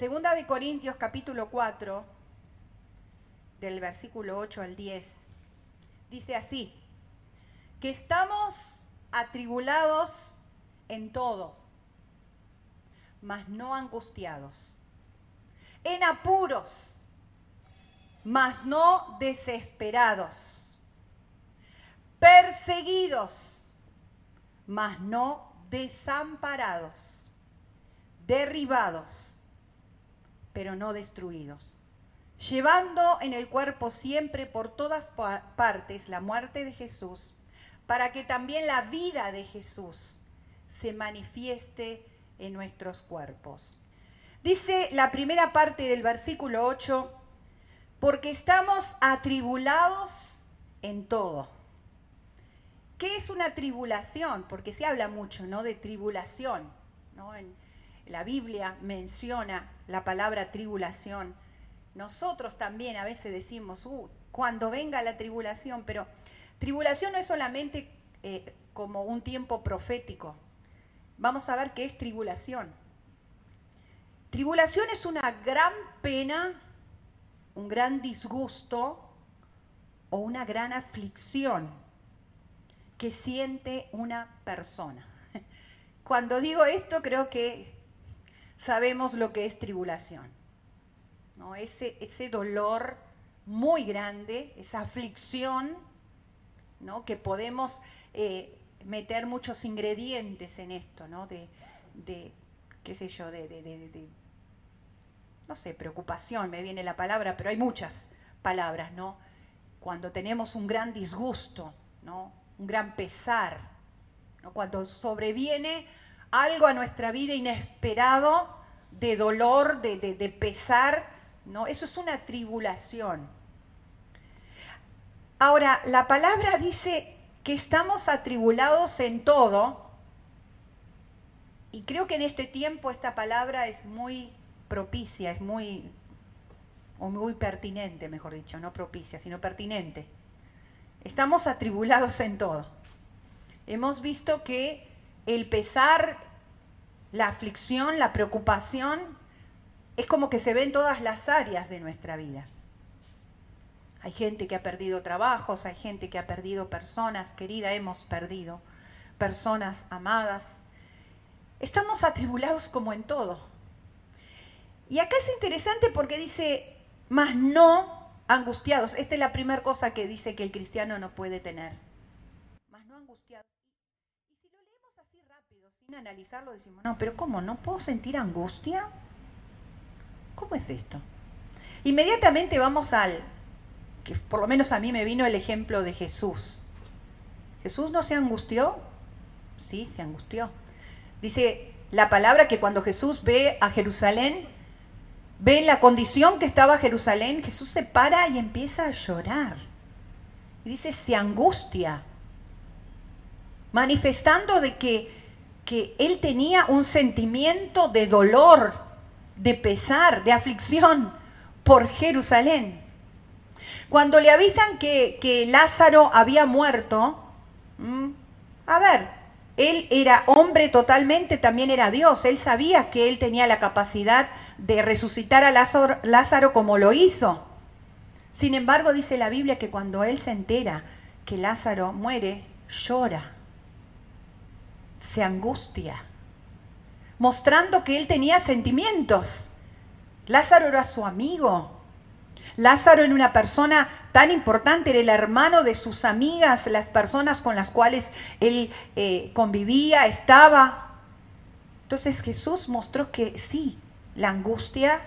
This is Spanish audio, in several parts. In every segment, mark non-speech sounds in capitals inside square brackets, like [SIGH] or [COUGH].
Segunda de Corintios capítulo 4, del versículo 8 al 10, dice así, que estamos atribulados en todo, mas no angustiados, en apuros, mas no desesperados, perseguidos, mas no desamparados, derribados, pero no destruidos, llevando en el cuerpo siempre por todas partes la muerte de Jesús, para que también la vida de Jesús se manifieste en nuestros cuerpos. Dice la primera parte del versículo 8, porque estamos atribulados en todo. ¿Qué es una tribulación? Porque se habla mucho, ¿no? De tribulación, ¿no? La Biblia menciona la palabra tribulación. Nosotros también a veces decimos, uh, cuando venga la tribulación, pero tribulación no es solamente eh, como un tiempo profético. Vamos a ver qué es tribulación. Tribulación es una gran pena, un gran disgusto o una gran aflicción que siente una persona. [LAUGHS] Cuando digo esto creo que sabemos lo que es tribulación. ¿no? Ese, ese dolor muy grande, esa aflicción, ¿no? que podemos eh, meter muchos ingredientes en esto, ¿no? de, qué sé yo, de, de, no sé, preocupación, me viene la palabra, pero hay muchas palabras, ¿no? Cuando tenemos un gran disgusto, ¿no? Un gran pesar, ¿no? Cuando sobreviene algo a nuestra vida inesperado de dolor, de, pesar, ¿no? Eso es una tribulación. Ahora, la palabra dice que estamos atribulados en todo, y creo que en este tiempo esta palabra es muy propicia, es muy, o muy pertinente, mejor dicho, no propicia, sino pertinente. Estamos atribulados en todo. Hemos visto que el pesar, la aflicción, la preocupación, es como que se ve en todas las áreas de nuestra vida. Hay gente que ha perdido trabajos, hay gente que ha perdido personas queridas, hemos perdido personas amadas. Estamos atribulados como en todo. Y acá es interesante porque dice, más no angustiados. Esta es la primera cosa que dice que el cristiano no puede tener. Más no angustiados analizarlo decimos, no, pero ¿cómo? ¿No puedo sentir angustia? ¿Cómo es esto? Inmediatamente vamos al, que por lo menos a mí me vino el ejemplo de Jesús. ¿Jesús no se angustió? Sí, se angustió. Dice la palabra que cuando Jesús ve a Jerusalén, ve la condición que estaba Jerusalén, Jesús se para y empieza a llorar. Y dice, se angustia, manifestando de que que él tenía un sentimiento de dolor, de pesar, de aflicción por Jerusalén. Cuando le avisan que, Lázaro había muerto, a ver, él era hombre totalmente, también era Dios, él sabía que él tenía la capacidad de resucitar a Lázaro, Lázaro como lo hizo. Sin embargo, dice la Biblia que cuando él se entera que Lázaro muere, llora se angustia, mostrando que él tenía sentimientos. Lázaro era su amigo. Lázaro era una persona tan importante, era el hermano de sus amigas, las personas con las cuales él eh, convivía, estaba. Entonces Jesús mostró que sí, la angustia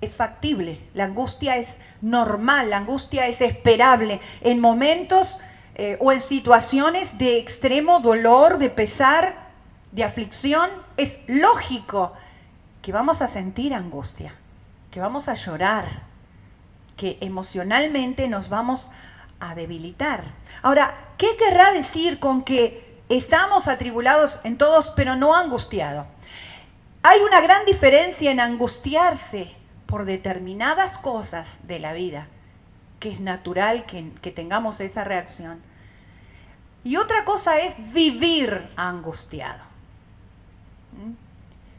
es factible, la angustia es normal, la angustia es esperable. En momentos eh, o en situaciones de extremo dolor, de pesar, de aflicción, es lógico que vamos a sentir angustia, que vamos a llorar, que emocionalmente nos vamos a debilitar. Ahora, ¿qué querrá decir con que estamos atribulados en todos, pero no angustiados? Hay una gran diferencia en angustiarse por determinadas cosas de la vida que es natural que, tengamos esa reacción. Y otra cosa es vivir angustiado. ¿Mm?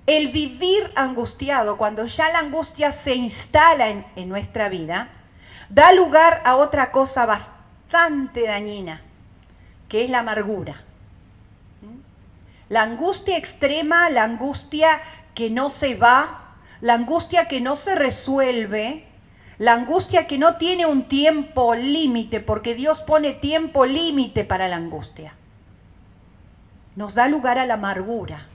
el vivir angustiado, cuando ya la angustia se instala en, en nuestra vida, da lugar a otra cosa bastante dañina, que es la amargura. La angustia extrema, la angustia que no se va, la angustia que no se resuelve, la angustia que no tiene un tiempo límite, porque Dios pone tiempo límite para la angustia, nos da lugar a la amargura.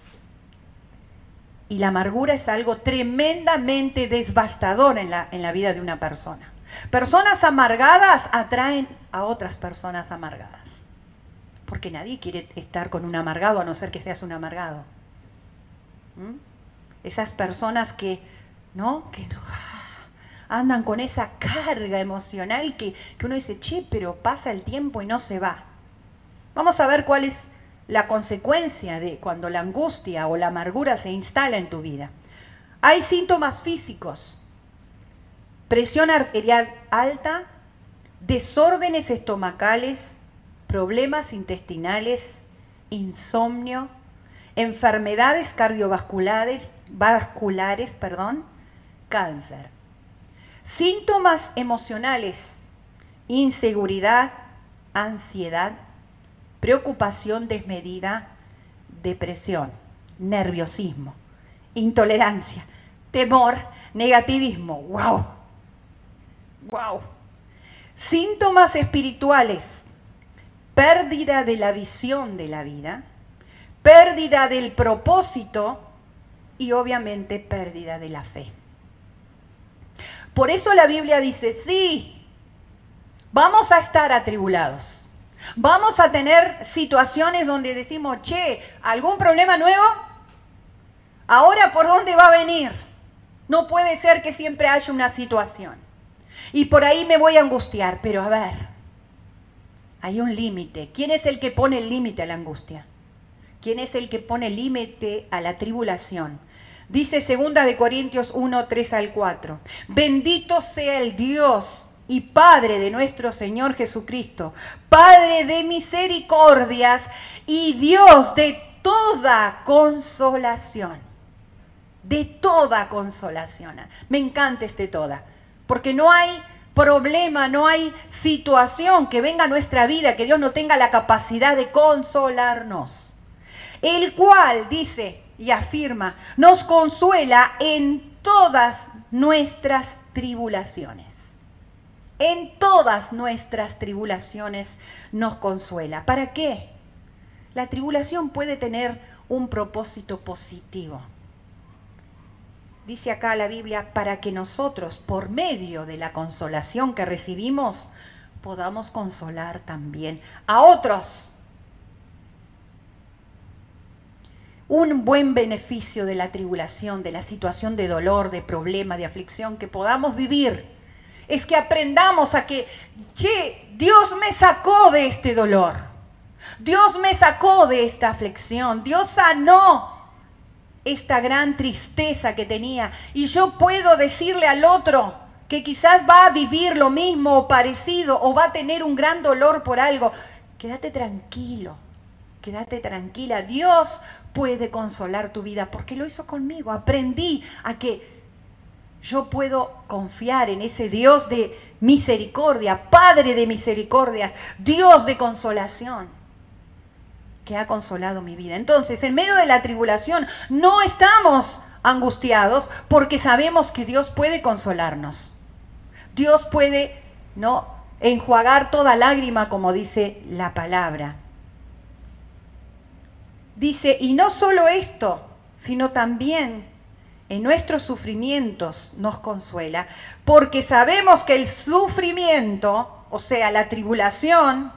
Y la amargura es algo tremendamente devastador en la, en la vida de una persona. Personas amargadas atraen a otras personas amargadas. Porque nadie quiere estar con un amargado a no ser que seas un amargado. ¿Mm? Esas personas que, ¿no? Que ah, andan con esa carga emocional que, que uno dice, che, pero pasa el tiempo y no se va. Vamos a ver cuál es la consecuencia de cuando la angustia o la amargura se instala en tu vida. Hay síntomas físicos presión arterial alta, desórdenes estomacales, problemas intestinales, insomnio, enfermedades cardiovasculares, vasculares, perdón, cáncer. Síntomas emocionales, inseguridad, ansiedad, preocupación desmedida, depresión, nerviosismo, intolerancia, temor, negativismo. ¡Wow! Wow. Síntomas espirituales. Pérdida de la visión de la vida, pérdida del propósito y obviamente pérdida de la fe. Por eso la Biblia dice, sí, vamos a estar atribulados. Vamos a tener situaciones donde decimos, che, ¿algún problema nuevo? Ahora, ¿por dónde va a venir? No puede ser que siempre haya una situación. Y por ahí me voy a angustiar, pero a ver, hay un límite. ¿Quién es el que pone el límite a la angustia? ¿Quién es el que pone límite a la tribulación? Dice segunda de Corintios 1, 3 al 4. Bendito sea el Dios y Padre de nuestro Señor Jesucristo, Padre de misericordias y Dios de toda consolación. De toda consolación. Me encanta este toda porque no hay problema, no hay situación que venga a nuestra vida que Dios no tenga la capacidad de consolarnos. El cual, dice y afirma, nos consuela en todas nuestras tribulaciones. En todas nuestras tribulaciones nos consuela. ¿Para qué? La tribulación puede tener un propósito positivo dice acá la Biblia, para que nosotros, por medio de la consolación que recibimos, podamos consolar también a otros. Un buen beneficio de la tribulación, de la situación de dolor, de problema, de aflicción que podamos vivir, es que aprendamos a que, che, Dios me sacó de este dolor. Dios me sacó de esta aflicción. Dios sanó esta gran tristeza que tenía. Y yo puedo decirle al otro que quizás va a vivir lo mismo o parecido o va a tener un gran dolor por algo, quédate tranquilo, quédate tranquila. Dios puede consolar tu vida porque lo hizo conmigo. Aprendí a que yo puedo confiar en ese Dios de misericordia, Padre de misericordias, Dios de consolación que ha consolado mi vida. Entonces, en medio de la tribulación, no estamos angustiados porque sabemos que Dios puede consolarnos. Dios puede, ¿no? enjuagar toda lágrima, como dice la palabra. Dice, y no solo esto, sino también en nuestros sufrimientos nos consuela, porque sabemos que el sufrimiento, o sea, la tribulación,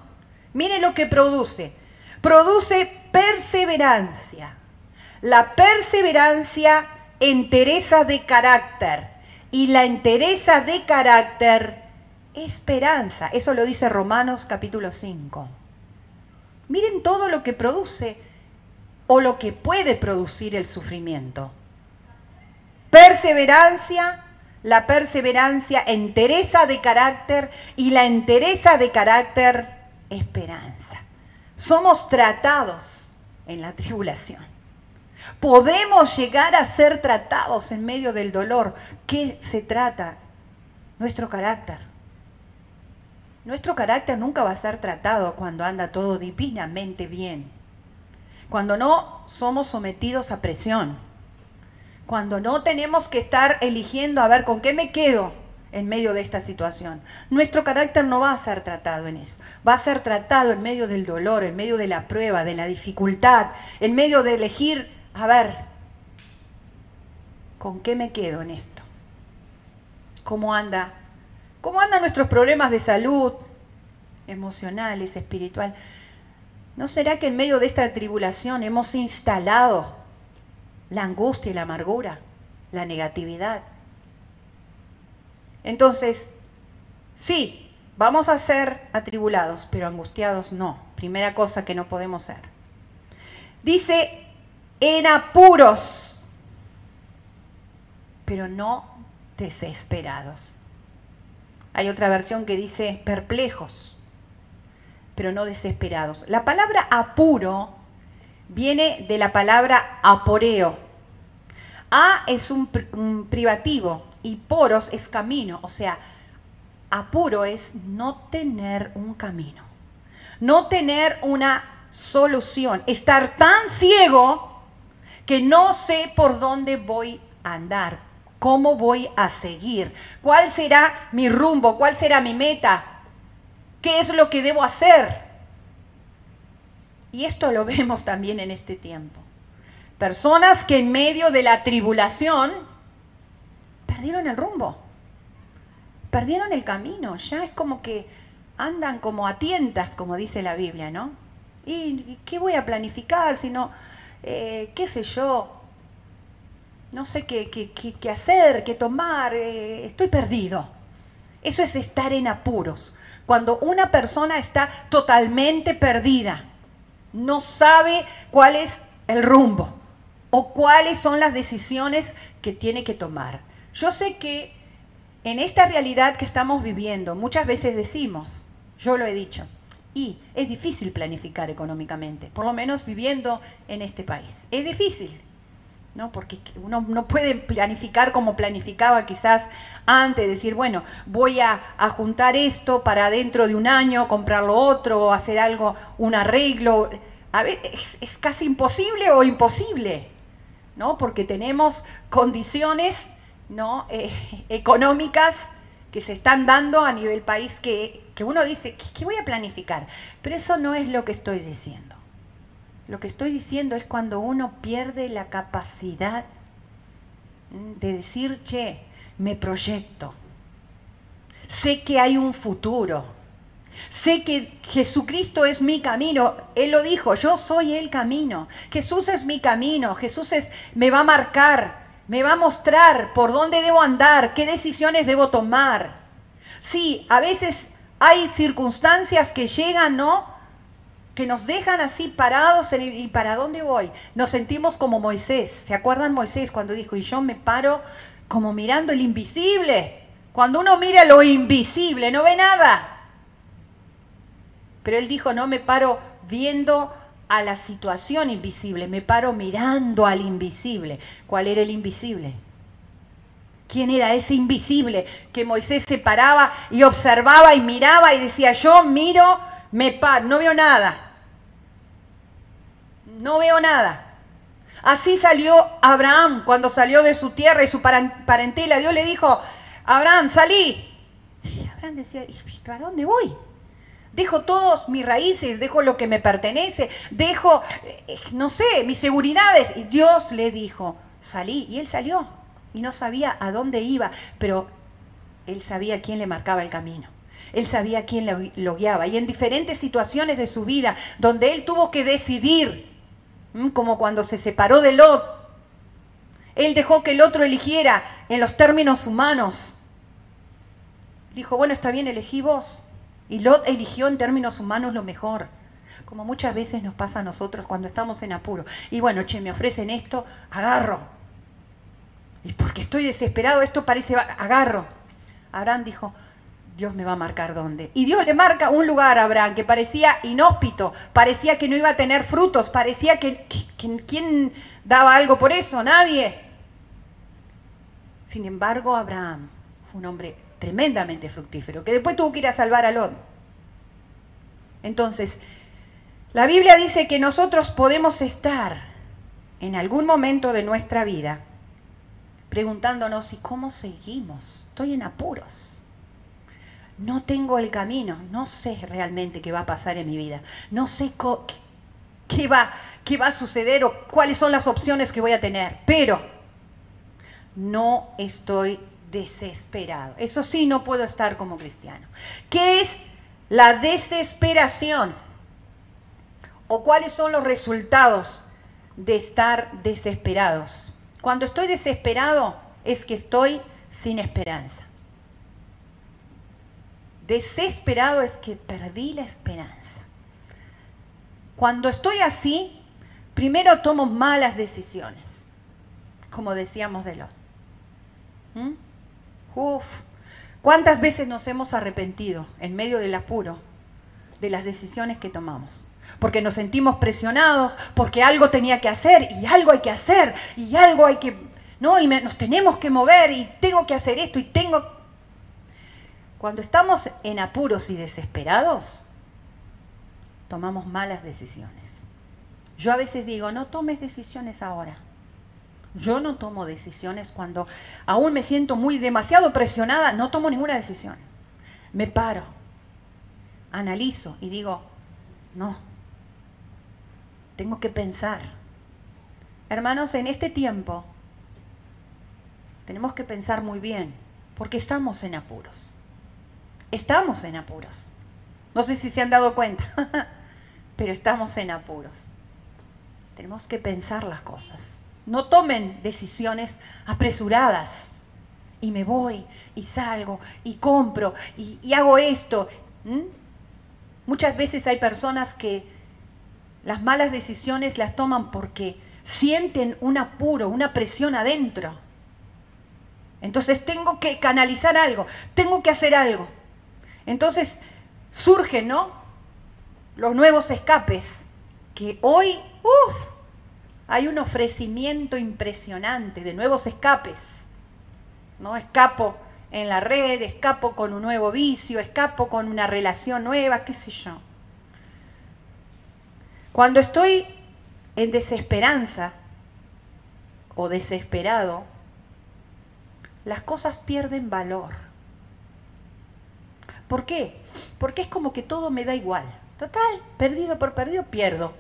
mire lo que produce, produce perseverancia. La perseverancia entereza de carácter y la entereza de carácter esperanza. Eso lo dice Romanos capítulo 5. Miren todo lo que produce o lo que puede producir el sufrimiento. Perseverancia, la perseverancia entereza de carácter y la entereza de carácter esperanza somos tratados en la tribulación. Podemos llegar a ser tratados en medio del dolor. ¿Qué se trata? Nuestro carácter. Nuestro carácter nunca va a ser tratado cuando anda todo divinamente bien. Cuando no somos sometidos a presión. Cuando no tenemos que estar eligiendo a ver con qué me quedo en medio de esta situación. Nuestro carácter no va a ser tratado en eso. Va a ser tratado en medio del dolor, en medio de la prueba, de la dificultad, en medio de elegir, a ver, ¿con qué me quedo en esto? ¿Cómo anda? ¿Cómo andan nuestros problemas de salud emocionales, espiritual? ¿No será que en medio de esta tribulación hemos instalado la angustia y la amargura, la negatividad? Entonces, sí, vamos a ser atribulados, pero angustiados no. Primera cosa que no podemos ser. Dice, en apuros, pero no desesperados. Hay otra versión que dice perplejos, pero no desesperados. La palabra apuro viene de la palabra aporeo. A es un, privativo y poros es camino, o sea, apuro es no tener un camino, no tener una solución, estar tan ciego que no sé por dónde voy a andar, cómo voy a seguir, cuál será mi rumbo, cuál será mi meta, qué es lo que debo hacer. Y esto lo [LAUGHS] vemos también en este tiempo. Personas que en medio de la tribulación perdieron el rumbo, perdieron el camino, ya es como que andan como a tientas, como dice la Biblia, ¿no? ¿Y qué voy a planificar? Si no, eh, qué sé yo, no sé qué, qué, hacer, qué tomar, eh, estoy perdido. Eso es estar en apuros. Cuando una persona está totalmente perdida, no sabe cuál es el rumbo o cuáles son las decisiones que tiene que tomar. Yo sé que en esta realidad que estamos viviendo, muchas veces decimos, yo lo he dicho, y es difícil planificar económicamente, por lo menos viviendo en este país. Es difícil, ¿no? Porque uno no puede planificar como planificaba quizás antes, decir, bueno, voy a, juntar esto para dentro de un año, comprar lo otro, hacer algo, un arreglo. A ver, es casi imposible o imposible, ¿no? Porque tenemos condiciones ¿no? Eh, económicas que se están dando a nivel país que, uno dice, ¿qué, voy a planificar? Pero eso no es lo que estoy diciendo. Lo que estoy diciendo es cuando uno pierde la capacidad de decir, che, me proyecto. Sé que hay un futuro. Sé que Jesucristo es mi camino. Él lo dijo, yo soy el camino. Jesús es mi camino. Jesús es, me va a marcar me va a mostrar por dónde debo andar, qué decisiones debo tomar. Sí, a veces hay circunstancias que llegan, ¿no? Que nos dejan así parados en y para dónde voy. Nos sentimos como Moisés. ¿Se acuerdan Moisés cuando dijo, y yo me paro como mirando el invisible? Cuando uno mira lo invisible, no ve nada. Pero él dijo, no me paro viendo a la situación invisible, me paro mirando al invisible. ¿Cuál era el invisible? ¿Quién era ese invisible que Moisés se paraba y observaba y miraba y decía, yo miro, me paro, no veo nada? No veo nada. Así salió Abraham cuando salió de su tierra y su parentela. Dios le dijo, Abraham, salí. Y Abraham decía, ¿para dónde voy? Dejo todos mis raíces, dejo lo que me pertenece, dejo, eh, no sé, mis seguridades. Y Dios le dijo, salí. Y él salió. Y no sabía a dónde iba, pero él sabía quién le marcaba el camino. Él sabía quién lo, guiaba. Y en diferentes situaciones de su vida, donde él tuvo que decidir, como cuando se separó de Lot, él dejó que el otro eligiera en los términos humanos. Dijo, bueno, está bien, elegí vos. Y Lot eligió en términos humanos lo mejor, como muchas veces nos pasa a nosotros cuando estamos en apuro. Y bueno, che, me ofrecen esto, agarro. Y porque estoy desesperado, esto parece, agarro. Abraham dijo, Dios me va a marcar dónde. Y Dios le marca un lugar a Abraham que parecía inhóspito, parecía que no iba a tener frutos, parecía que, ¿quién daba algo por eso? Nadie. Sin embargo, Abraham fue un hombre tremendamente fructífero, que después tuvo que ir a salvar a Lot. Entonces, la Biblia dice que nosotros podemos estar en algún momento de nuestra vida preguntándonos, ¿y cómo seguimos? Estoy en apuros. No tengo el camino, no sé realmente qué va a pasar en mi vida, no sé qué va, qué va a suceder o cuáles son las opciones que voy a tener, pero no estoy desesperado. Eso sí, no puedo estar como cristiano. ¿Qué es la desesperación? ¿O cuáles son los resultados de estar desesperados? Cuando estoy desesperado es que estoy sin esperanza. Desesperado es que perdí la esperanza. Cuando estoy así, primero tomo malas decisiones, como decíamos de lo. ¿Mm? Uf, ¿cuántas veces nos hemos arrepentido en medio del apuro de las decisiones que tomamos? Porque nos sentimos presionados, porque algo tenía que hacer y algo hay que hacer y algo hay que, no, y nos tenemos que mover y tengo que hacer esto y tengo... Cuando estamos en apuros y desesperados, tomamos malas decisiones. Yo a veces digo, no tomes decisiones ahora yo no tomo decisiones cuando aún me siento muy demasiado presionada, no tomo ninguna decisión. Me paro, analizo y digo, no, tengo que pensar. Hermanos, en este tiempo tenemos que pensar muy bien, porque estamos en apuros. Estamos en apuros. No sé si se han dado cuenta, [LAUGHS] pero estamos en apuros. Tenemos que pensar las cosas. No tomen decisiones apresuradas. Y me voy y salgo y compro y, hago esto. Muchas veces hay personas que las malas decisiones las toman porque sienten un apuro, una presión adentro. Entonces tengo que canalizar algo, tengo que hacer algo. Entonces surgen, ¿no? Los nuevos escapes que hoy, uff, hay un ofrecimiento impresionante de nuevos escapes. ¿no? Escapo en la red, escapo con un nuevo vicio, escapo con una relación nueva, qué sé yo. Cuando estoy en desesperanza o desesperado, las cosas pierden valor. ¿Por qué? Porque es como que todo me da igual. Total, perdido por perdido, pierdo.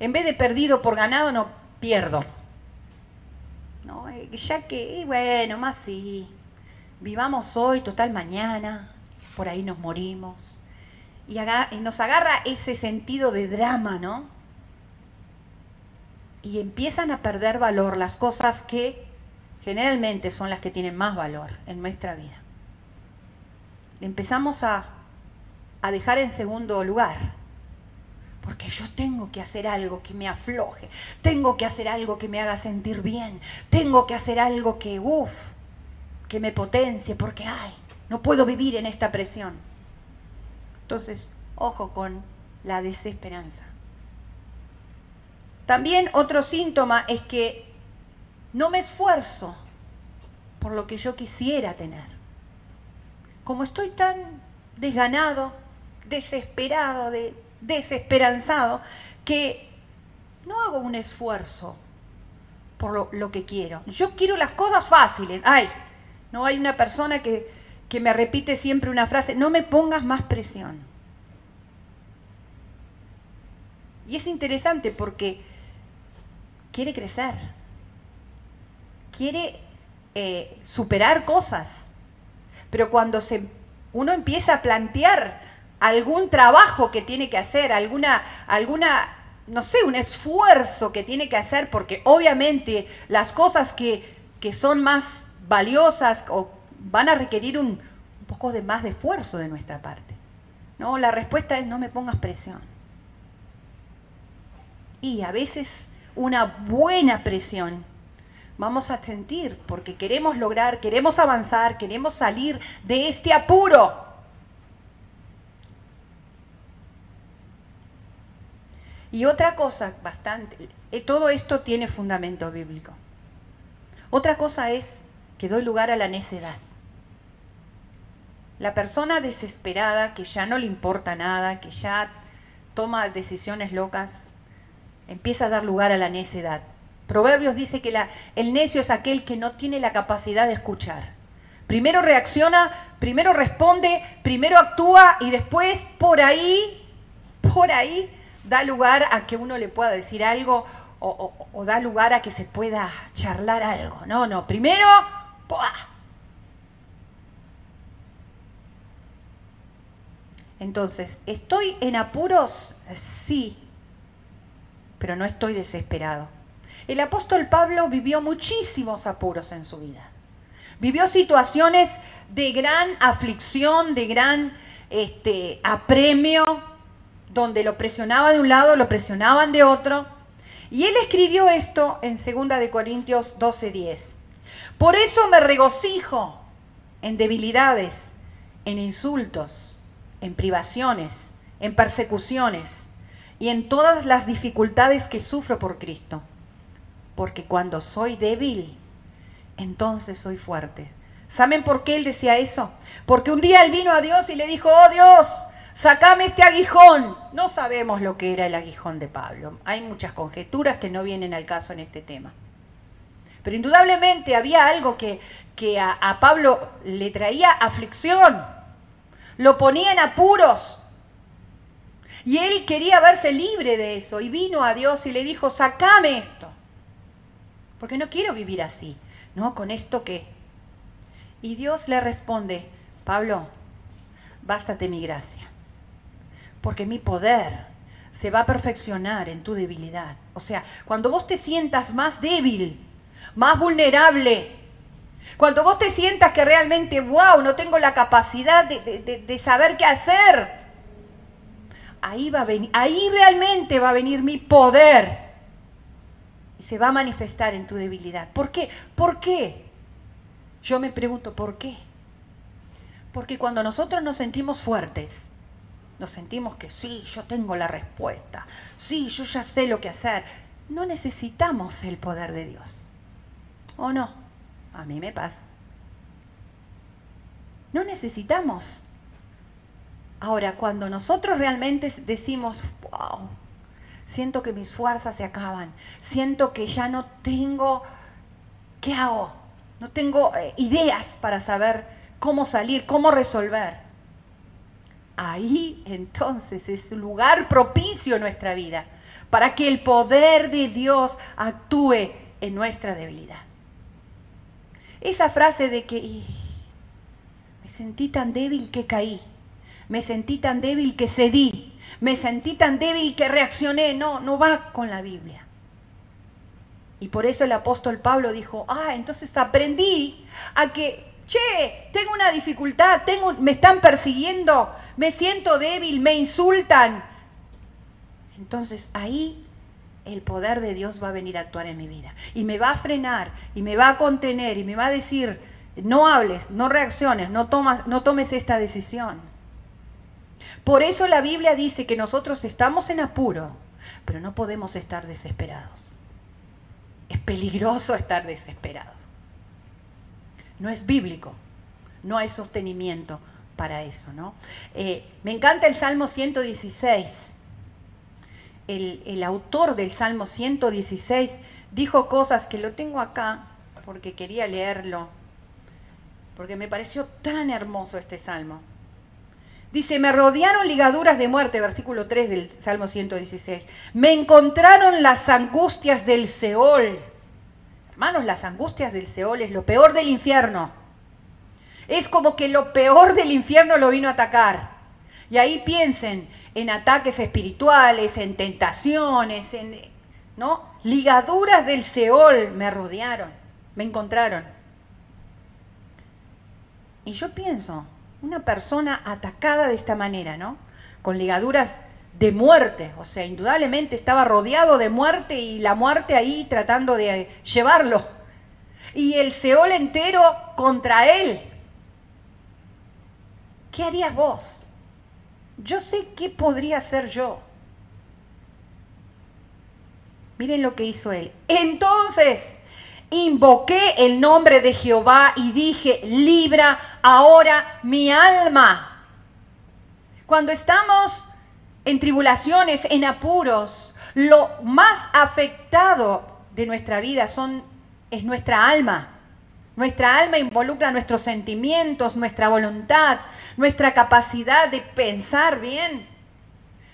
En vez de perdido por ganado, no pierdo. Eh, ya que, bueno, más sí. Vivamos hoy, total mañana, por ahí nos morimos. Y nos agarra ese sentido de drama, ¿no? Y empiezan a perder valor las cosas que generalmente son las que tienen más valor en nuestra vida. Empezamos a, a dejar en segundo lugar porque yo tengo que hacer algo que me afloje, tengo que hacer algo que me haga sentir bien, tengo que hacer algo que, uff, que me potencie, porque, ay, no puedo vivir en esta presión. Entonces, ojo con la desesperanza. También otro síntoma es que no me esfuerzo por lo que yo quisiera tener. Como estoy tan desganado, desesperado de desesperanzado que no hago un esfuerzo por lo, que quiero. Yo quiero las cosas fáciles. Ay, no hay una persona que, que me repite siempre una frase, no me pongas más presión. Y es interesante porque quiere crecer, quiere eh, superar cosas, pero cuando se, uno empieza a plantear algún trabajo que tiene que hacer, alguna, alguna, no sé, un esfuerzo que tiene que hacer, porque obviamente las cosas que, que son más valiosas o van a requerir un, un poco de más de esfuerzo de nuestra parte. No, la respuesta es no me pongas presión. Y a veces una buena presión vamos a sentir, porque queremos lograr, queremos avanzar, queremos salir de este apuro. Y otra cosa bastante, eh, todo esto tiene fundamento bíblico. Otra cosa es que doy lugar a la necedad. La persona desesperada, que ya no le importa nada, que ya toma decisiones locas, empieza a dar lugar a la necedad. Proverbios dice que el necio es aquel que no tiene la capacidad de escuchar. Primero reacciona, primero responde, primero actúa y después por ahí, por ahí da lugar a que uno le pueda decir algo o, da lugar a que se pueda charlar algo. No, no, primero, Entonces, ¿estoy en apuros? Sí, pero no estoy desesperado. El apóstol Pablo vivió muchísimos apuros en su vida. Vivió situaciones de gran aflicción, de gran este, apremio, donde lo presionaba de un lado, lo presionaban de otro. Y él escribió esto en 2 de Corintios 12:10. Por eso me regocijo en debilidades, en insultos, en privaciones, en persecuciones y en todas las dificultades que sufro por Cristo. Porque cuando soy débil, entonces soy fuerte. ¿Saben por qué él decía eso? Porque un día él vino a Dios y le dijo, oh Dios, sacame este aguijón. No sabemos lo que era el aguijón de Pablo. Hay muchas conjeturas que no vienen al caso en este tema. Pero indudablemente había algo que, que a, a Pablo le traía aflicción, lo ponía en apuros. Y él quería verse libre de eso y vino a Dios y le dijo, sacame esto. Porque no quiero vivir así, ¿no? Con esto que... Y Dios le responde, Pablo, bástate mi gracia porque mi poder se va a perfeccionar en tu debilidad. O sea, cuando vos te sientas más débil, más vulnerable, cuando vos te sientas que realmente, wow, no tengo la capacidad de, saber qué hacer, ahí, va a ahí realmente va a venir mi poder se va a manifestar en tu debilidad. ¿Por qué? ¿Por qué? Yo me pregunto, ¿por qué? Porque cuando nosotros nos sentimos fuertes, nos sentimos que sí, yo tengo la respuesta, sí, yo ya sé lo que hacer. No necesitamos el poder de Dios. ¿O no? A mí me pasa. No necesitamos. Ahora, cuando nosotros realmente decimos, wow, siento que mis fuerzas se acaban, siento que ya no tengo, ¿qué hago? No tengo eh, ideas para saber cómo salir, cómo resolver ahí entonces es lugar propicio en nuestra vida para que el poder de Dios actúe en nuestra debilidad. Esa frase de que me sentí tan débil que caí, me sentí tan débil que cedí, me sentí tan débil que reaccioné, no, no va con la Biblia. Y por eso el apóstol Pablo dijo, ah, entonces aprendí a que che, tengo una dificultad, tengo, me están persiguiendo, me siento débil, me insultan. Entonces ahí el poder de Dios va a venir a actuar en mi vida y me va a frenar y me va a contener y me va a decir, no hables, no reacciones, no, tomas, no tomes esta decisión. Por eso la Biblia dice que nosotros estamos en apuro, pero no podemos estar desesperados. Es peligroso estar desesperados. No es bíblico, no hay sostenimiento para eso, ¿no? Eh, me encanta el Salmo 116. El, el autor del Salmo 116 dijo cosas que lo tengo acá porque quería leerlo, porque me pareció tan hermoso este salmo. Dice, me rodearon ligaduras de muerte, versículo 3 del Salmo 116. Me encontraron las angustias del Seol Hermanos, las angustias del Seol es lo peor del infierno. Es como que lo peor del infierno lo vino a atacar. Y ahí piensen en ataques espirituales, en tentaciones, en ¿no? Ligaduras del Seol me rodearon, me encontraron. Y yo pienso, una persona atacada de esta manera, ¿no? Con ligaduras de muerte, o sea, indudablemente estaba rodeado de muerte y la muerte ahí tratando de llevarlo. y el Seol entero contra él. ¿Qué harías vos? Yo sé qué podría hacer yo. Miren lo que hizo él. Entonces invoqué el nombre de Jehová y dije, libra ahora mi alma. Cuando estamos en tribulaciones, en apuros, lo más afectado de nuestra vida son, es nuestra alma. Nuestra alma involucra nuestros sentimientos, nuestra voluntad, nuestra capacidad de pensar bien,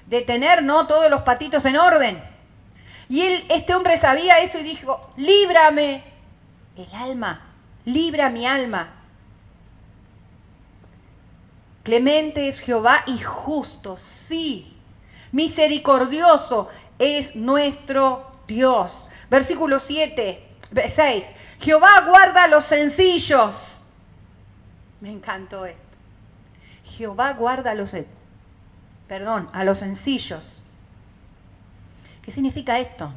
de tener ¿no? todos los patitos en orden. Y él, este hombre sabía eso y dijo, líbrame el alma, libra mi alma. Clemente es Jehová y justo, sí. Misericordioso es nuestro Dios. Versículo 7, 6. Jehová guarda a los sencillos. Me encantó esto. Jehová guarda a los, perdón, a los sencillos. ¿Qué significa esto?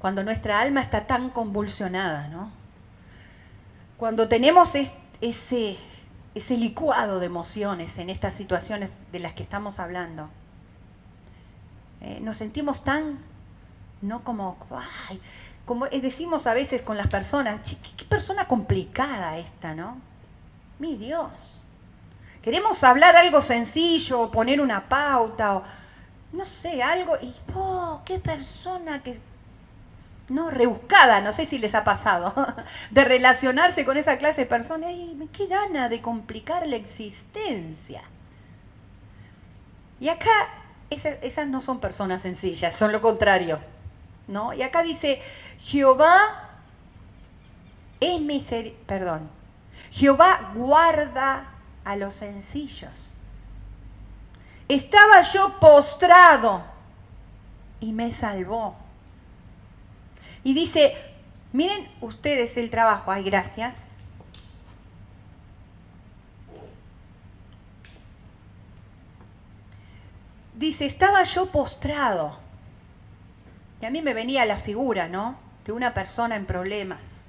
Cuando nuestra alma está tan convulsionada, ¿no? Cuando tenemos ese, ese licuado de emociones en estas situaciones de las que estamos hablando, eh, nos sentimos tan, no como, ay, como decimos a veces con las personas, qué, qué persona complicada esta, ¿no? Mi Dios. Queremos hablar algo sencillo, o poner una pauta, o, no sé, algo, y, oh, qué persona que, no, rebuscada, no sé si les ha pasado, [LAUGHS] de relacionarse con esa clase de personas, y qué gana de complicar la existencia. Y acá, esas, no son personas sencillas, son lo contrario, ¿no? Y acá dice, Jehová es misericordia, perdón, Jehová guarda a los sencillos estaba yo postrado y me salvó. Y dice, miren ustedes el trabajo, ay, gracias. Dice, estaba yo postrado. Y a mí me venía la figura, ¿no? De una persona en problemas,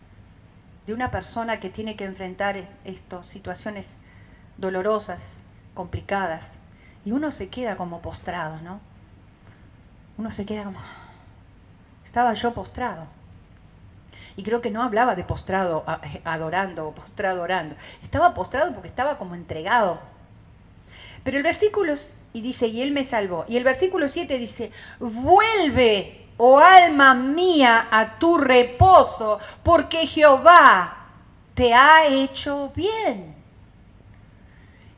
de una persona que tiene que enfrentar estas situaciones dolorosas, complicadas. Y uno se queda como postrado, ¿no? Uno se queda como... Estaba yo postrado. Y creo que no hablaba de postrado [LAUGHS] adorando o postrado orando. Estaba postrado porque estaba como entregado. Pero el versículo y dice, y él me salvó. Y el versículo 7 dice, vuelve, oh alma mía, a tu reposo, porque Jehová te ha hecho bien.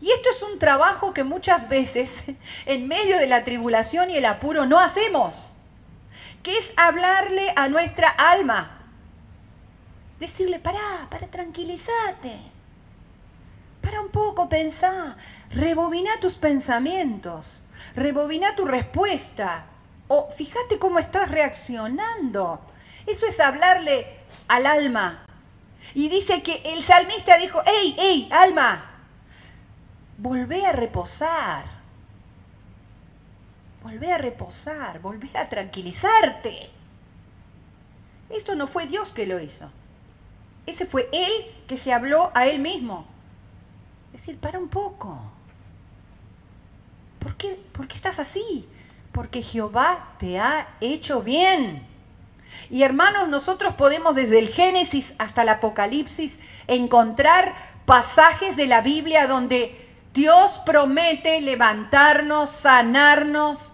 Y esto es un trabajo que muchas veces [LAUGHS] en medio de la tribulación y el apuro no hacemos, que es hablarle a nuestra alma, decirle, pará, para tranquilízate, para un poco, pensá, rebobina tus pensamientos, rebobina tu respuesta, o fíjate cómo estás reaccionando. Eso es hablarle al alma. Y dice que el salmista dijo, hey, hey, alma, volvé a reposar. Volvé a reposar, volvé a tranquilizarte. Esto no fue Dios que lo hizo. Ese fue Él que se habló a Él mismo. Es decir, para un poco. ¿Por qué, ¿Por qué estás así? Porque Jehová te ha hecho bien. Y hermanos, nosotros podemos desde el Génesis hasta el Apocalipsis encontrar pasajes de la Biblia donde Dios promete levantarnos, sanarnos.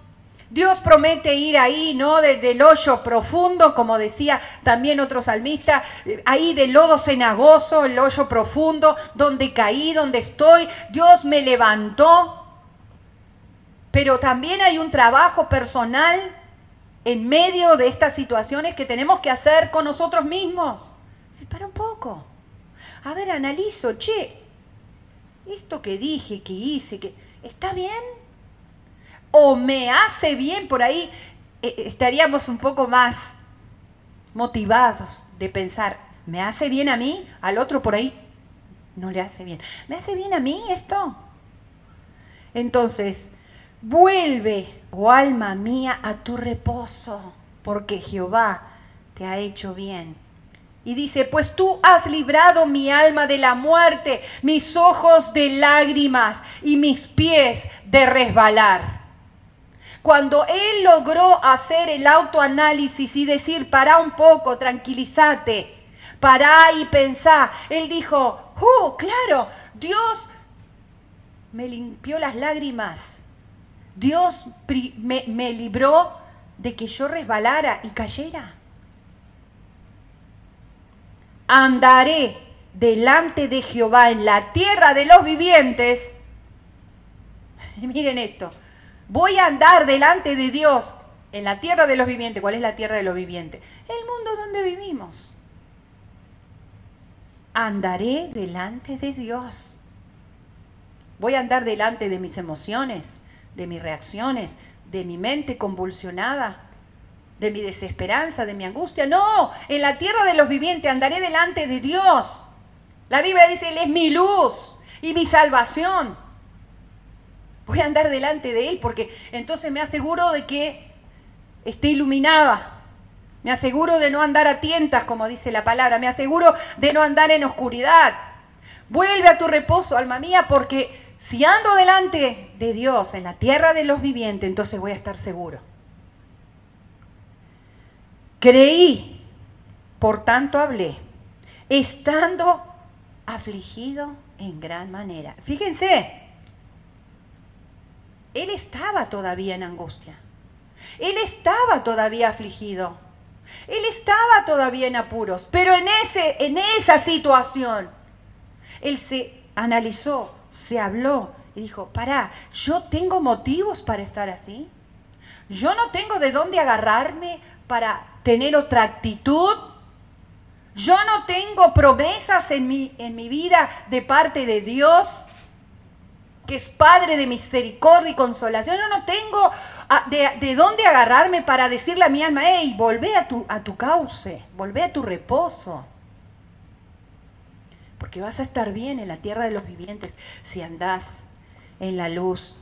Dios promete ir ahí, ¿no? Desde el hoyo profundo, como decía también otro salmista, ahí del lodo cenagoso, el hoyo profundo, donde caí, donde estoy. Dios me levantó. Pero también hay un trabajo personal en medio de estas situaciones que tenemos que hacer con nosotros mismos. Se para un poco. A ver, analizo, che, esto que dije, que hice, que ¿está bien? ¿O me hace bien? Por ahí eh, estaríamos un poco más motivados de pensar, ¿me hace bien a mí? Al otro por ahí no le hace bien. ¿Me hace bien a mí esto? Entonces, vuelve, oh alma mía, a tu reposo, porque Jehová te ha hecho bien. Y dice, pues tú has librado mi alma de la muerte, mis ojos de lágrimas y mis pies de resbalar. Cuando él logró hacer el autoanálisis y decir, para un poco, tranquilízate, para y pensá, él dijo, ¡uh, claro! Dios me limpió las lágrimas. Dios me, me libró de que yo resbalara y cayera. Andaré delante de Jehová en la tierra de los vivientes. [LAUGHS] Miren esto. Voy a andar delante de Dios en la tierra de los vivientes. ¿Cuál es la tierra de los vivientes? El mundo donde vivimos. Andaré delante de Dios. Voy a andar delante de mis emociones, de mis reacciones, de mi mente convulsionada, de mi desesperanza, de mi angustia. No, en la tierra de los vivientes andaré delante de Dios. La Biblia dice, Él es mi luz y mi salvación. Voy a andar delante de Él porque entonces me aseguro de que esté iluminada. Me aseguro de no andar a tientas, como dice la palabra. Me aseguro de no andar en oscuridad. Vuelve a tu reposo, alma mía, porque si ando delante de Dios en la tierra de los vivientes, entonces voy a estar seguro. Creí, por tanto hablé, estando afligido en gran manera. Fíjense, él estaba todavía en angustia. Él estaba todavía afligido. Él estaba todavía en apuros. Pero en, ese, en esa situación, él se analizó, se habló y dijo, pará, yo tengo motivos para estar así. Yo no tengo de dónde agarrarme para tener otra actitud. Yo no tengo promesas en mi, en mi vida de parte de Dios, que es Padre de misericordia y consolación. Yo no tengo ah, de, dónde agarrarme para decirle a mi alma, hey, volvé a tu, a tu cauce, volvé a tu reposo. Porque vas a estar bien en la tierra de los vivientes si andás en la luz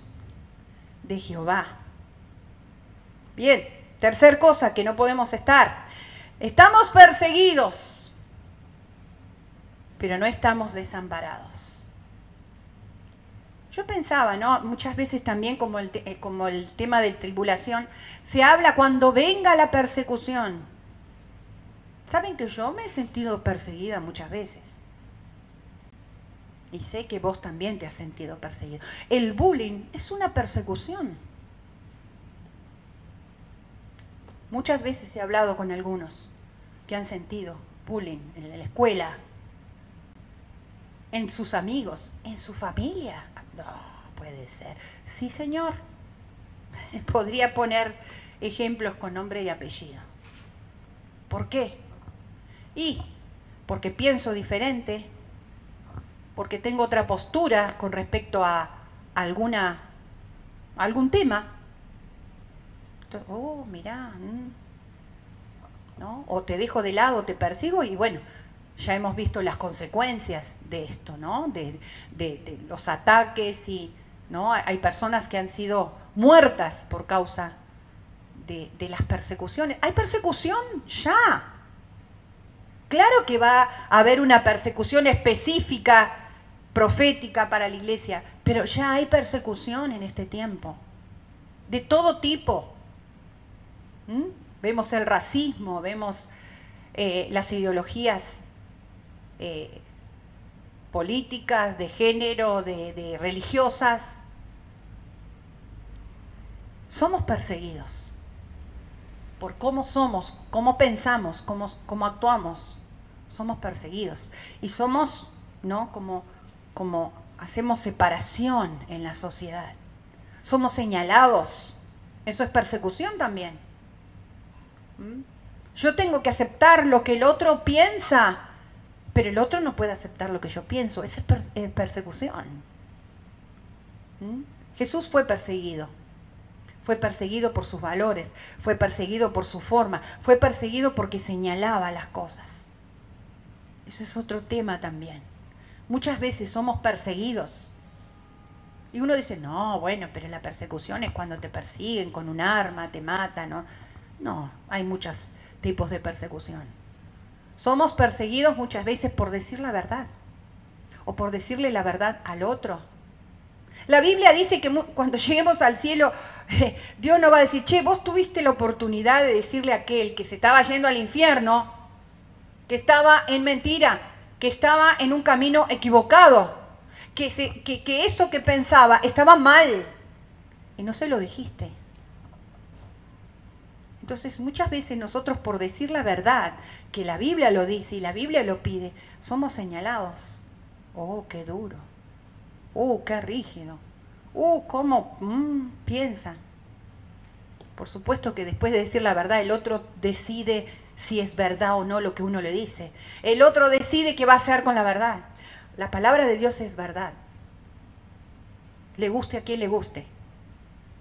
de Jehová. Bien, tercer cosa que no podemos estar. Estamos perseguidos, pero no estamos desamparados. Yo pensaba, ¿no? Muchas veces también como el, eh, como el tema de tribulación, se habla cuando venga la persecución. ¿Saben que yo me he sentido perseguida muchas veces? Y sé que vos también te has sentido perseguido. El bullying es una persecución. Muchas veces he hablado con algunos que han sentido bullying en la escuela, en sus amigos, en su familia. No, puede ser. Sí, señor. [LAUGHS] Podría poner ejemplos con nombre y apellido. ¿Por qué? Y porque pienso diferente, porque tengo otra postura con respecto a alguna, algún tema. Oh, mirá, mm, ¿no? O te dejo de lado, te persigo y bueno, ya hemos visto las consecuencias de esto, ¿no? De, los ataques y, ¿no? Hay personas que han sido muertas por causa de, de las persecuciones. Hay persecución ya. Claro que va a haber una persecución específica profética para la iglesia, pero ya hay persecución en este tiempo, de todo tipo. ¿Mm? Vemos el racismo, vemos eh, las ideologías eh, políticas, de género, de, religiosas. Somos perseguidos por cómo somos, cómo pensamos, cómo, cómo actuamos. Somos perseguidos. Y somos, ¿no? Como como hacemos separación en la sociedad. Somos señalados. Eso es persecución también. ¿Mm? Yo tengo que aceptar lo que el otro piensa, pero el otro no puede aceptar lo que yo pienso. Esa es, persecución. ¿Mm? Jesús fue perseguido. Fue perseguido por sus valores, fue perseguido por su forma, fue perseguido porque señalaba las cosas. Eso es otro tema también. Muchas veces somos perseguidos. Y uno dice, no, bueno, pero la persecución es cuando te persiguen con un arma, te matan. No, no hay muchos tipos de persecución. Somos perseguidos muchas veces por decir la verdad o por decirle la verdad al otro. La Biblia dice que cuando [LAUGHS] lleguemos al cielo, [LAUGHS] Dios no va a decir, che, vos tuviste la oportunidad de decirle a aquel que se estaba yendo al infierno, que estaba en mentira, que estaba en un camino equivocado, que, que eso que pensaba estaba mal y no se lo dijiste. Entonces muchas veces nosotros por decir la verdad, que la Biblia lo dice y la Biblia lo pide, somos señalados. Oh, qué duro. Oh, qué rígido. Oh, cómo mm, piensa. Por supuesto que después de decir la verdad, el otro decide si es verdad o no lo que uno le dice. El otro decide qué va a hacer con la verdad. La palabra de Dios es verdad. Le guste a quien le guste.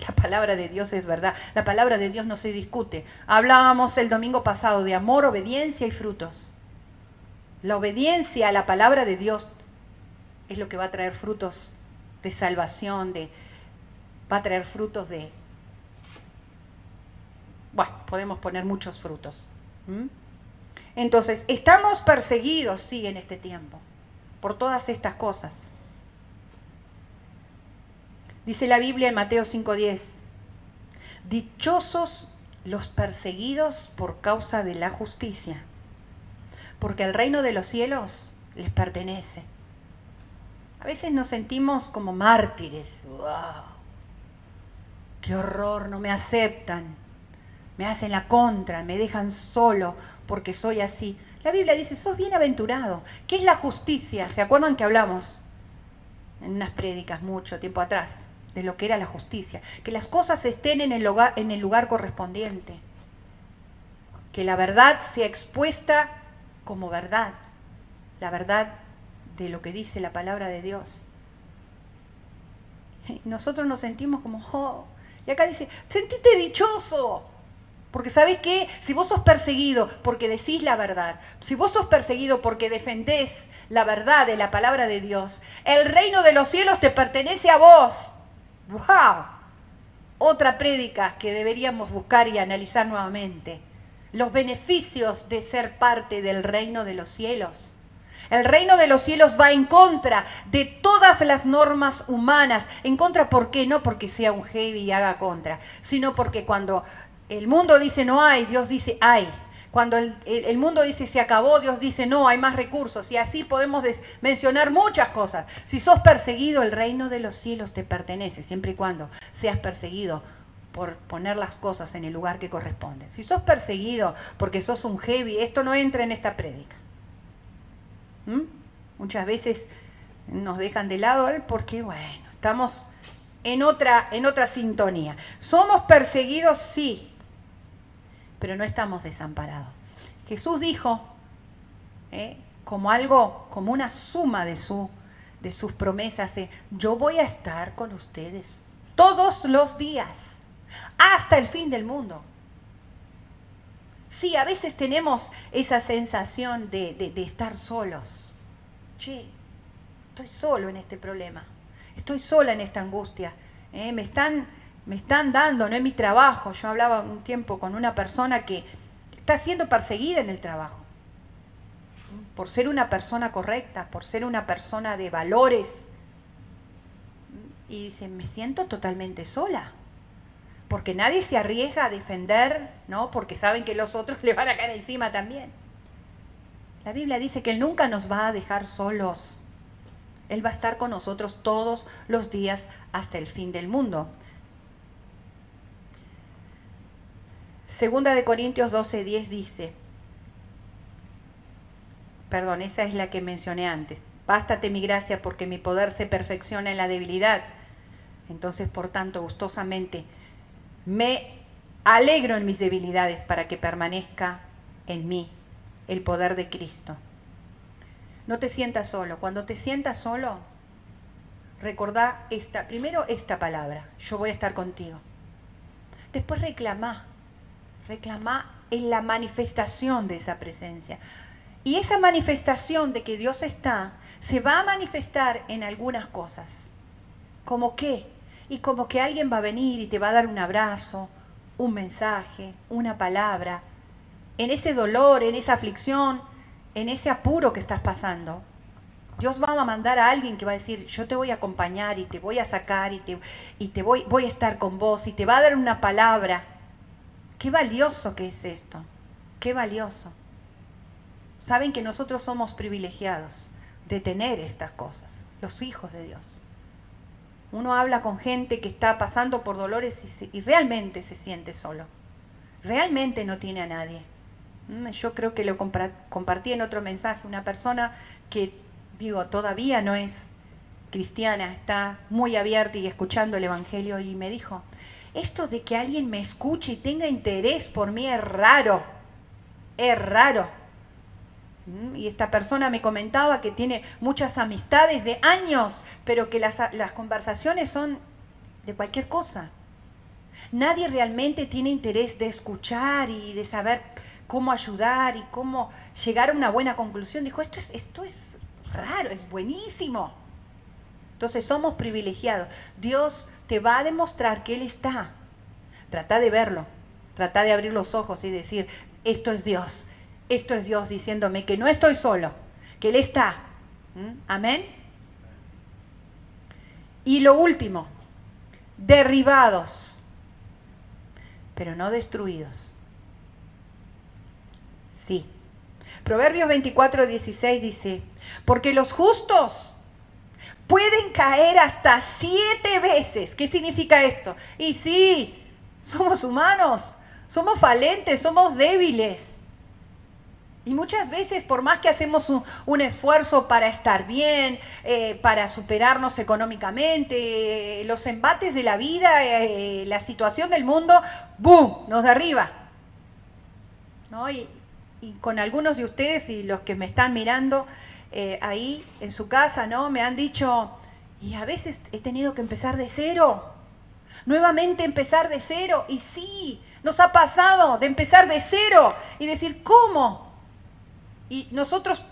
La palabra de Dios es verdad. La palabra de Dios no se discute. Hablábamos el domingo pasado de amor, obediencia y frutos. La obediencia a la palabra de Dios es lo que va a traer frutos de salvación, de, va a traer frutos de... Bueno, podemos poner muchos frutos. Entonces, estamos perseguidos, sí, en este tiempo, por todas estas cosas. Dice la Biblia en Mateo 5:10, dichosos los perseguidos por causa de la justicia, porque el reino de los cielos les pertenece. A veces nos sentimos como mártires. ¡Wow! ¡Qué horror! No me aceptan. Me hacen la contra, me dejan solo porque soy así. La Biblia dice, sos bienaventurado. ¿Qué es la justicia? ¿Se acuerdan que hablamos en unas prédicas mucho tiempo atrás? De lo que era la justicia, que las cosas estén en el lugar, en el lugar correspondiente, que la verdad sea expuesta como verdad, la verdad de lo que dice la palabra de Dios. Nosotros nos sentimos como, oh, y acá dice, sentite dichoso, porque sabes qué, si vos sos perseguido porque decís la verdad, si vos sos perseguido porque defendés la verdad de la palabra de Dios, el reino de los cielos te pertenece a vos. ¡Wow! Otra prédica que deberíamos buscar y analizar nuevamente. Los beneficios de ser parte del reino de los cielos. El reino de los cielos va en contra de todas las normas humanas. En contra, ¿por qué? No porque sea un heavy y haga contra, sino porque cuando el mundo dice no hay, Dios dice hay. Cuando el, mundo dice se acabó, Dios dice no, hay más recursos. Y así podemos mencionar muchas cosas. Si sos perseguido, el reino de los cielos te pertenece, siempre y cuando seas perseguido por poner las cosas en el lugar que corresponde. Si sos perseguido porque sos un heavy, esto no entra en esta prédica. ¿Mm? Muchas veces nos dejan de lado porque, bueno, estamos en otra, en otra sintonía. ¿Somos perseguidos? Sí pero no estamos desamparados. Jesús dijo, ¿eh? como algo, como una suma de, su, de sus promesas, yo voy a estar con ustedes todos los días, hasta el fin del mundo. Sí, a veces tenemos esa sensación de, estar solos. Sí, estoy solo en este problema, estoy sola en esta angustia. ¿eh? Me están me están dando, no es mi trabajo. Yo hablaba un tiempo con una persona que está siendo perseguida en el trabajo por ser una persona correcta, por ser una persona de valores. Y dice, me siento totalmente sola, porque nadie se arriesga a defender, ¿no? Porque saben que los otros [LAUGHS] le van a caer encima también. La Biblia dice que Él nunca nos va a dejar solos. Él va a estar con nosotros todos los días hasta el fin del mundo. Segunda de Corintios 12:10 dice, perdón, esa es la que mencioné antes, bástate mi gracia porque mi poder se perfecciona en la debilidad. Entonces, por tanto, gustosamente me alegro en mis debilidades para que permanezca en mí el poder de Cristo. No te sientas solo. Cuando te sientas solo, recordá esta, primero esta palabra, yo voy a estar contigo. Después reclamá reclama es la manifestación de esa presencia. Y esa manifestación de que Dios está, se va a manifestar en algunas cosas. ¿Como qué? Y como que alguien va a venir y te va a dar un abrazo, un mensaje, una palabra. En ese dolor, en esa aflicción, en ese apuro que estás pasando, Dios va a mandar a alguien que va a decir, yo te voy a acompañar y te voy a sacar y te, y te voy, voy a estar con vos y te va a dar una palabra. Qué valioso que es esto, qué valioso. Saben que nosotros somos privilegiados de tener estas cosas, los hijos de Dios. Uno habla con gente que está pasando por dolores y, realmente se siente solo. Realmente no tiene a nadie. Mm, yo creo que lo compartí en otro mensaje. Una persona que digo, todavía no es cristiana, está muy abierta y escuchando el Evangelio y me dijo, esto de que alguien me escuche y tenga interés por mí es raro, es raro. Mm, y esta persona me comentaba que tiene muchas amistades de años, pero que las, las conversaciones son de cualquier cosa. Nadie realmente tiene interés de escuchar y de saber cómo ayudar y cómo llegar a una buena conclusión. Dijo, esto es, esto es raro, es buenísimo. Entonces somos privilegiados. Dios te va a demostrar que Él está. Trata de verlo, trata de abrir los ojos y decir, esto es Dios, esto es Dios diciéndome que no estoy solo, que Él está. ¿Mm? Amén. Y lo último, derribados, pero no destruidos. Sí. Proverbios 24, 16 dice, porque los justos pueden caer hasta siete veces. ¿Qué significa esto? Y sí, somos humanos, somos falentes, somos débiles. Y muchas veces, por más que hacemos un, esfuerzo para estar bien, eh, para superarnos económicamente, eh, los embates de la vida, eh, la situación del mundo, ¡boom!, nos derriba. ¿No? Y, y, con algunos de ustedes y los que me están mirando, eh, ahí en su casa, ¿no? Me han dicho, y a veces he tenido que empezar de cero, nuevamente empezar de cero, y sí, nos ha pasado de empezar de cero y decir, ¿cómo? Y nosotros,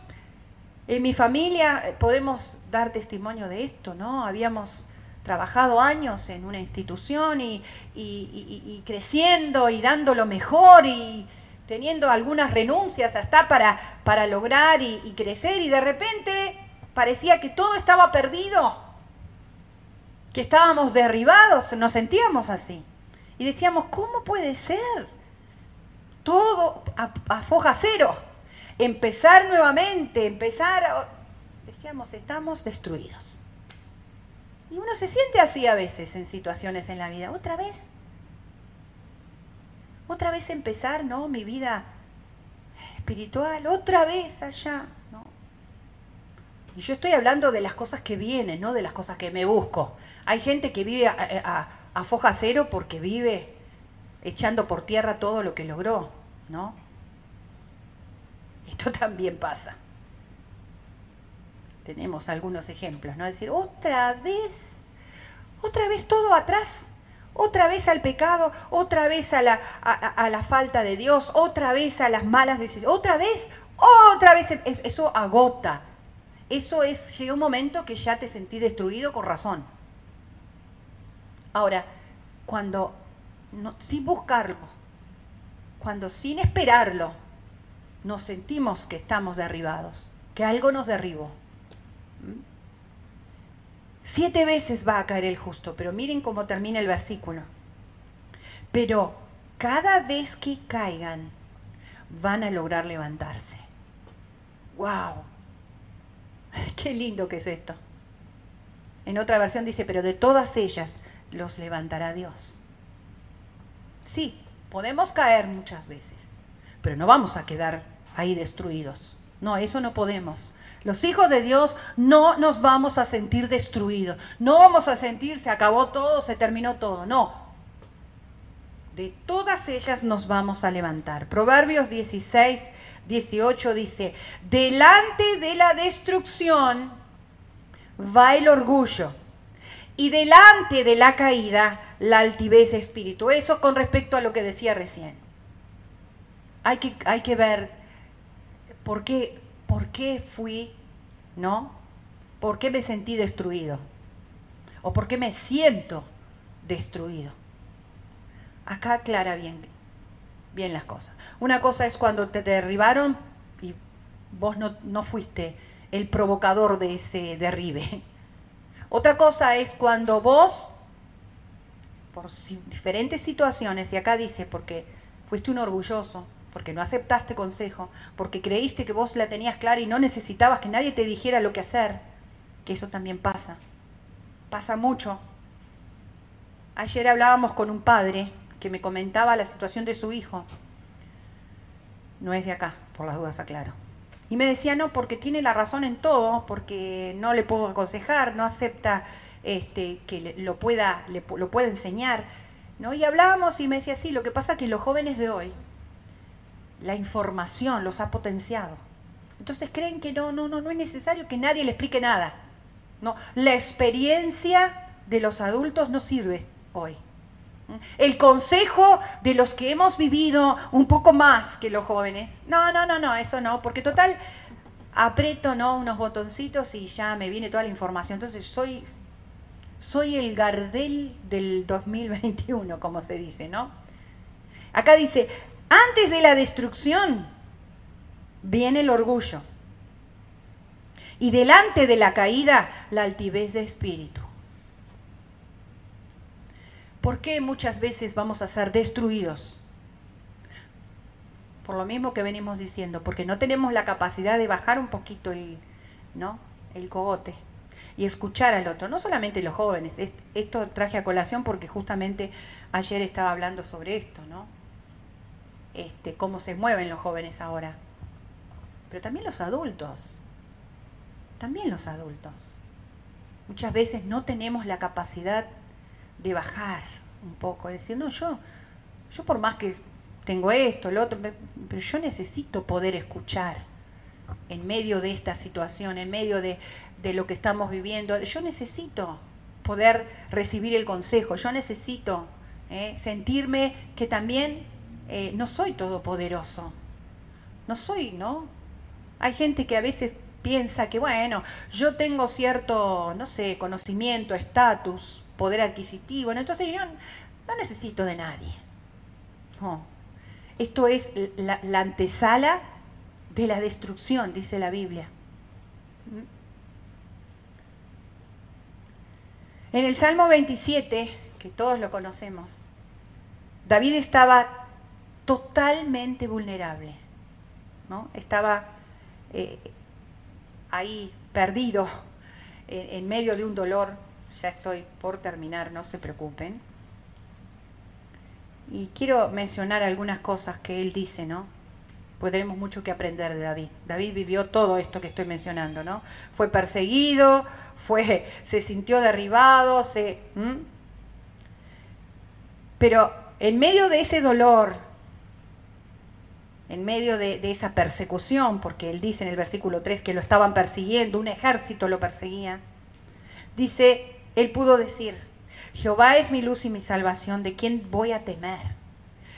en mi familia, eh, podemos dar testimonio de esto, ¿no? Habíamos trabajado años en una institución y, y creciendo y dando lo mejor y teniendo algunas renuncias hasta para, para lograr y, crecer y de repente parecía que todo estaba perdido, que estábamos derribados, nos sentíamos así. Y decíamos, ¿cómo puede ser? Todo a, foja cero. Empezar nuevamente, empezar... Decíamos, estamos destruidos. Y uno se siente así a veces en situaciones en la vida. Otra vez otra vez empezar, ¿no? Mi vida espiritual, otra vez allá, ¿no? Y yo estoy hablando de las cosas que vienen, no de las cosas que me busco. Hay gente que vive a, foja cero porque vive echando por tierra todo lo que logró, ¿no? Esto [LAUGHS] también pasa. Tenemos algunos ejemplos, ¿no? decir, otra vez, otra vez todo atrás. Otra vez al pecado, otra vez a la, a, la, falta de Dios, otra vez a las malas decisiones, otra vez, otra vez. Eso, agota. Eso es, llega un momento que ya te sentís destruido con razón. Ahora, cuando, sin buscarlo, cuando sin esperarlo, nos sentimos que estamos derribados, que algo nos derribó. Siete veces va a caer el justo, pero miren cómo termina el versículo. Pero cada vez que caigan, van a lograr levantarse. ¡Wow! ¡Qué lindo que es esto! En otra versión dice, pero de todas ellas los levantará Dios. Sí, podemos caer muchas veces, pero no vamos a quedar ahí destruidos. No, eso no podemos. Los hijos de Dios no nos vamos a sentir destruidos. No vamos a sentir se acabó todo, se terminó todo. No. De todas ellas nos vamos a levantar. Proverbios 16, 18 dice, delante de la destrucción va el orgullo y delante de la caída la altivez espíritu. Eso con respecto a lo que decía recién. Hay que, hay que ver por qué ¿por qué fui, no? ¿Por qué me sentí destruido? ¿O por qué me siento destruido? Acá aclara bien, bien las cosas. Una cosa es cuando te derribaron y vos no, no fuiste el provocador de ese derribe. [LAUGHS] Otra cosa es cuando vos, por diferentes situaciones, y acá dice, porque fuiste un orgulloso, porque no aceptaste consejo, porque creíste que vos la tenías clara y no necesitabas que nadie te dijera lo que hacer, que eso también pasa. Pasa mucho. Ayer hablábamos con un padre que me comentaba la situación de su hijo. No es de acá, por las dudas aclaro. Y me decía, no, porque tiene la razón en todo, porque no le puedo aconsejar, no acepta este, que lo pueda, lo pueda enseñar. ¿no? Y hablábamos y me decía, sí, lo que pasa es que los jóvenes de hoy, la información los ha potenciado. Entonces creen que no, no, no, no es necesario que nadie le explique nada. No, la experiencia de los adultos no sirve hoy. El consejo de los que hemos vivido un poco más que los jóvenes. No, no, no, no, eso no, porque total, aprieto ¿no? unos botoncitos y ya me viene toda la información. Entonces soy, soy el Gardel del 2021, como se dice, ¿no? Acá dice, antes de la destrucción viene el orgullo. Y delante de la caída, la altivez de espíritu. ¿Por qué muchas veces vamos a ser destruidos? Por lo mismo que venimos diciendo, porque no tenemos la capacidad de bajar un poquito el, ¿no? el cogote y escuchar al otro, no solamente los jóvenes, esto traje a colación porque justamente ayer estaba hablando sobre esto, ¿no? Este, cómo se mueven los jóvenes ahora, pero también los adultos, también los adultos. Muchas veces no tenemos la capacidad de bajar un poco, de decir, no, yo, yo por más que tengo esto, lo otro, pero yo necesito poder escuchar en medio de esta situación, en medio de, lo que estamos viviendo, yo necesito poder recibir el consejo, yo necesito eh, sentirme que también eh, no soy todopoderoso, no soy, ¿no? Hay gente que a veces piensa que, bueno, yo tengo cierto, no sé, conocimiento, estatus, poder adquisitivo. Entonces yo no necesito de nadie. No. Esto es la, antesala de la destrucción, dice la Biblia. En el Salmo 27, que todos lo conocemos, David estaba totalmente vulnerable, ¿no? Estaba eh, ahí perdido en medio de un dolor ya estoy por terminar, no se preocupen. Y quiero mencionar algunas cosas que él dice, ¿no? Pues tenemos mucho que aprender de David. David vivió todo esto que estoy mencionando, ¿no? Fue perseguido, fue, se sintió derribado, se... Pero en medio de ese dolor, en medio de, esa persecución, porque él dice en el versículo 3 que lo estaban persiguiendo, un ejército lo perseguía, dice, él pudo decir, Jehová es mi luz y mi salvación, ¿de quién voy a temer?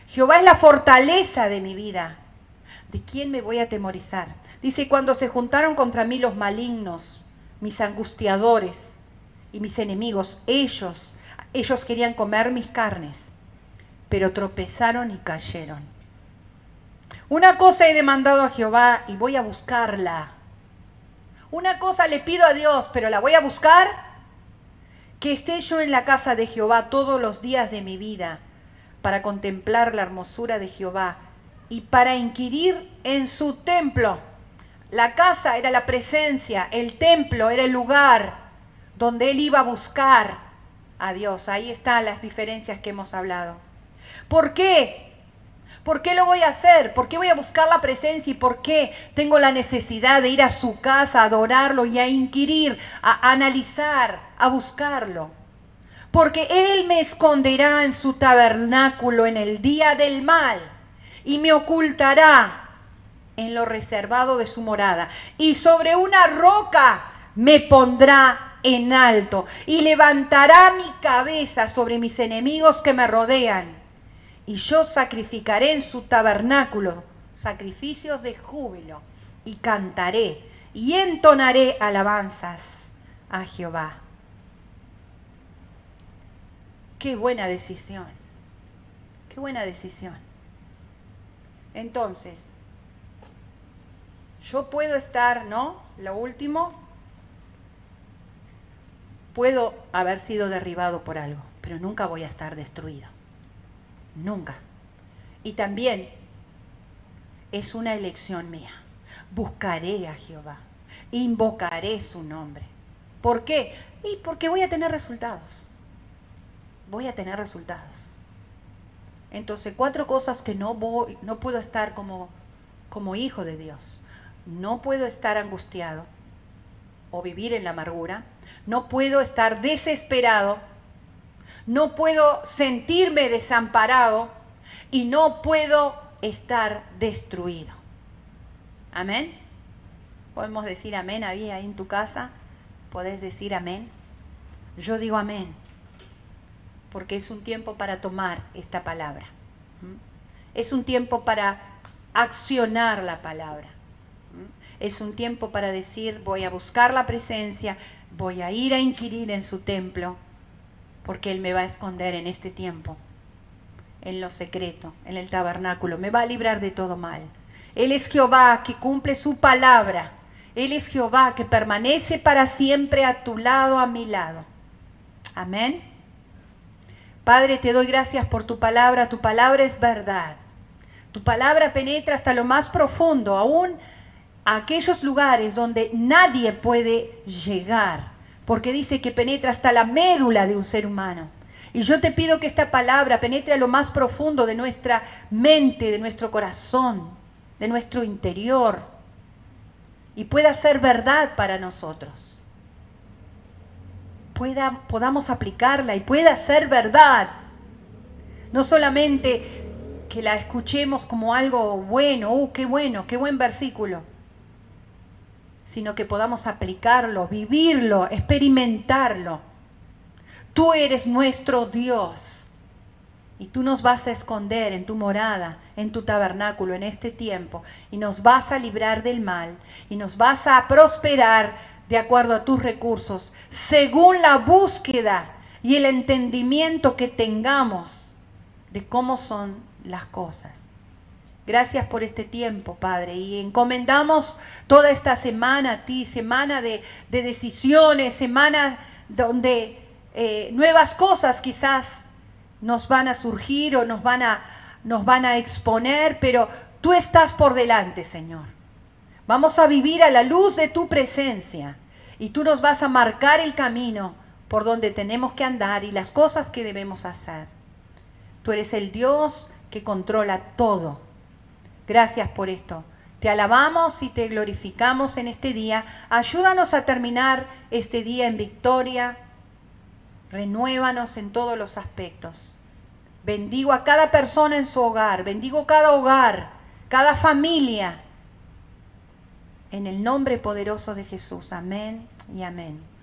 Jehová es la fortaleza de mi vida, ¿de quién me voy a temorizar? Dice, cuando se juntaron contra mí los malignos, mis angustiadores y mis enemigos, ellos, ellos querían comer mis carnes, pero tropezaron y cayeron. Una cosa he demandado a Jehová y voy a buscarla. Una cosa le pido a Dios, pero la voy a buscar que esté yo en la casa de Jehová todos los días de mi vida, para contemplar la hermosura de Jehová y para inquirir en su templo. La casa era la presencia, el templo era el lugar donde él iba a buscar a Dios. Ahí están las diferencias que hemos hablado. ¿Por qué? ¿Por qué lo voy a hacer? ¿Por qué voy a buscar la presencia y por qué tengo la necesidad de ir a su casa, a adorarlo y a inquirir, a analizar, a buscarlo? Porque Él me esconderá en su tabernáculo en el día del mal y me ocultará en lo reservado de su morada. Y sobre una roca me pondrá en alto y levantará mi cabeza sobre mis enemigos que me rodean y yo sacrificaré en su tabernáculo sacrificios de júbilo y cantaré y entonaré alabanzas a Jehová. Qué buena decisión, qué buena decisión. Entonces, Yo puedo estar, ¿no? Lo último, puedo haber sido derribado por algo, pero nunca voy a estar destruido. Nunca. Y también es una elección mía. Buscaré a Jehová, invocaré su nombre. ¿Por qué? Y porque voy a tener resultados. Voy a tener resultados. Entonces, cuatro cosas que no voy, no puedo estar como, como hijo de Dios. No puedo estar angustiado o vivir en la amargura. No puedo estar desesperado. No puedo sentirme desamparado y no puedo estar destruido. Amén. Podemos decir amén ahí, ahí en tu casa. Podés decir amén. Yo digo amén. Porque es un tiempo para tomar esta palabra. ¿Mm? Es un tiempo para accionar la palabra. ¿Mm? Es un tiempo para decir, voy a buscar la presencia, voy a ir a inquirir en su templo, porque Él me va a esconder en este tiempo en lo secreto, en el tabernáculo. Me va a librar de todo mal. Él es Jehová que cumple su palabra. Él es Jehová que permanece para siempre a tu lado, a mi lado. Amén. Padre, te doy gracias por tu palabra. Tu palabra es verdad. Tu palabra penetra hasta lo más profundo, aún a aquellos lugares donde nadie puede llegar, porque dice que penetra hasta la médula de un ser humano. Y yo te pido que esta palabra penetre a lo más profundo de nuestra mente, de nuestro corazón, de nuestro interior, y pueda ser verdad para nosotros. Pueda, podamos aplicarla y pueda ser verdad. No solamente que la escuchemos como algo bueno, ¡uh, qué bueno, qué buen versículo! Sino que podamos aplicarlo, vivirlo, experimentarlo Tú eres nuestro Dios. Y tú nos vas a esconder en tu morada, en tu tabernáculo, en este tiempo. Y nos vas a librar del mal. Y nos vas a prosperar de acuerdo a tus recursos, según la búsqueda y el entendimiento que tengamos de cómo son las cosas. Gracias por este tiempo, Padre. Y encomendamos toda esta semana a ti, semana de, de decisiones, semana donde eh, nuevas cosas quizás nos van a surgir o nos van a, nos van a exponer, pero tú estás por delante, Señor. Vamos a vivir a la luz de tu presencia y tú nos vas a marcar el camino por donde tenemos que andar y las cosas que debemos hacer. Tú eres el Dios que controla todo. Gracias por esto. Te alabamos y te glorificamos en este día. Ayúdanos a terminar este día en victoria, Renuévanos en todos los aspectos. Bendigo a cada persona en su hogar, bendigo cada hogar, cada familia. En el nombre poderoso de Jesús. Amén y amén.